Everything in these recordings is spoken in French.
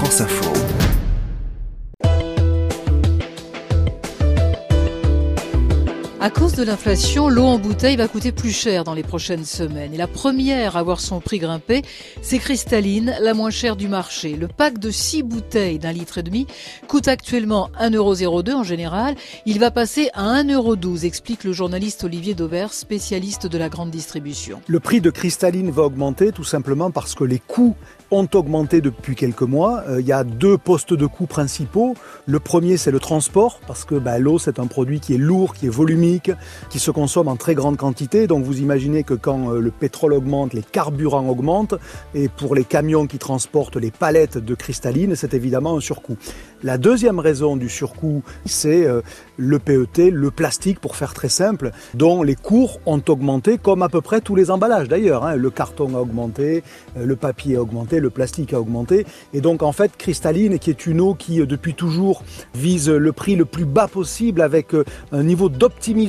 France Info. À cause de l'inflation, l'eau en bouteille va coûter plus cher dans les prochaines semaines. Et la première à voir son prix grimper, c'est Cristalline, la moins chère du marché. Le pack de 6 bouteilles d'un litre et demi coûte actuellement 1,02€ en général. Il va passer à 1,12€, explique le journaliste Olivier Dauvert, spécialiste de la grande distribution. Le prix de Cristalline va augmenter tout simplement parce que les coûts ont augmenté depuis quelques mois. Euh, il y a deux postes de coûts principaux. Le premier, c'est le transport, parce que bah, l'eau, c'est un produit qui est lourd, qui est qui se consomme en très grande quantité. Donc vous imaginez que quand euh, le pétrole augmente, les carburants augmentent, et pour les camions qui transportent les palettes de cristalline, c'est évidemment un surcoût. La deuxième raison du surcoût, c'est euh, le PET, le plastique, pour faire très simple, dont les cours ont augmenté, comme à peu près tous les emballages d'ailleurs. Hein. Le carton a augmenté, le papier a augmenté, le plastique a augmenté. Et donc en fait, cristalline, qui est une eau qui euh, depuis toujours vise le prix le plus bas possible avec euh, un niveau d'optimisation,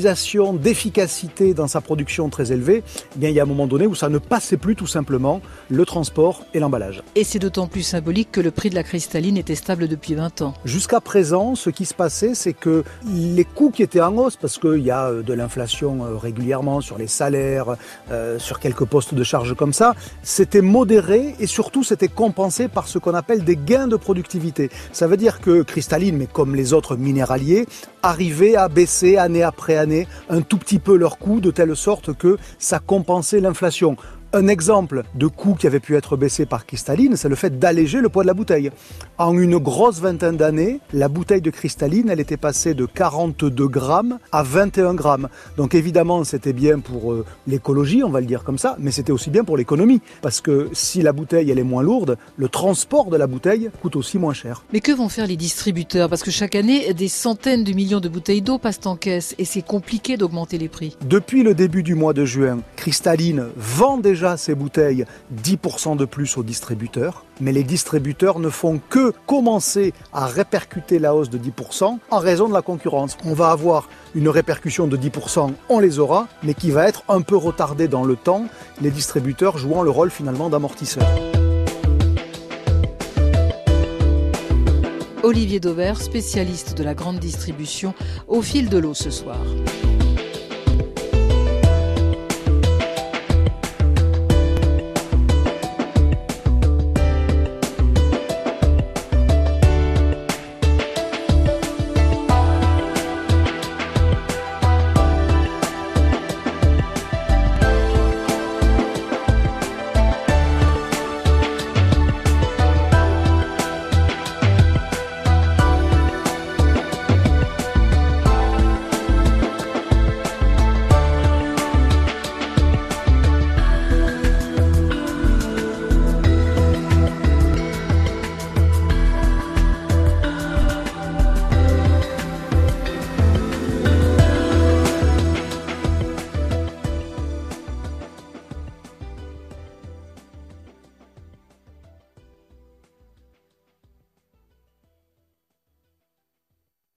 d'efficacité dans sa production très élevé, eh bien il y a un moment donné où ça ne passait plus tout simplement le transport et l'emballage. Et c'est d'autant plus symbolique que le prix de la cristalline était stable depuis 20 ans. Jusqu'à présent, ce qui se passait, c'est que les coûts qui étaient en hausse, parce qu'il y a euh, de l'inflation régulièrement sur les salaires, sur quelques postes de charge comme ça, c'était modéré et surtout c'était compensé par ce qu'on appelle des gains de productivité. Ça veut dire que Cristalline, mais comme les autres minéraliers, arrivaient à baisser année après année un tout petit peu leurs coûts de telle sorte que ça compensait l'inflation. Un exemple de coût qui avait pu être baissé par cristalline, c'est le fait d'alléger le poids de la bouteille. En une grosse vingtaine d'années, la bouteille de cristalline, elle était passée de 42 grammes à 21 grammes. Donc évidemment, c'était bien pour euh, l'écologie, on va le dire comme ça, mais c'était aussi bien pour l'économie. Parce que si la bouteille, elle est moins lourde, le transport de la bouteille coûte aussi moins cher. Mais que vont faire les distributeurs? Parce que chaque année, des centaines de millions de bouteilles d'eau passent en caisse et c'est compliqué d'augmenter les prix. Depuis le début du mois de juin, Cristalline vend ces bouteilles 10% de plus aux distributeurs, mais les distributeurs ne font que commencer à répercuter la hausse de 10% en raison de la concurrence. On va avoir une répercussion de 10%, on les aura, mais qui va être un peu retardée dans le temps, les distributeurs jouant le rôle finalement d'amortisseur. Olivier Dauvert, spécialiste de la grande distribution, au fil de l'eau ce soir.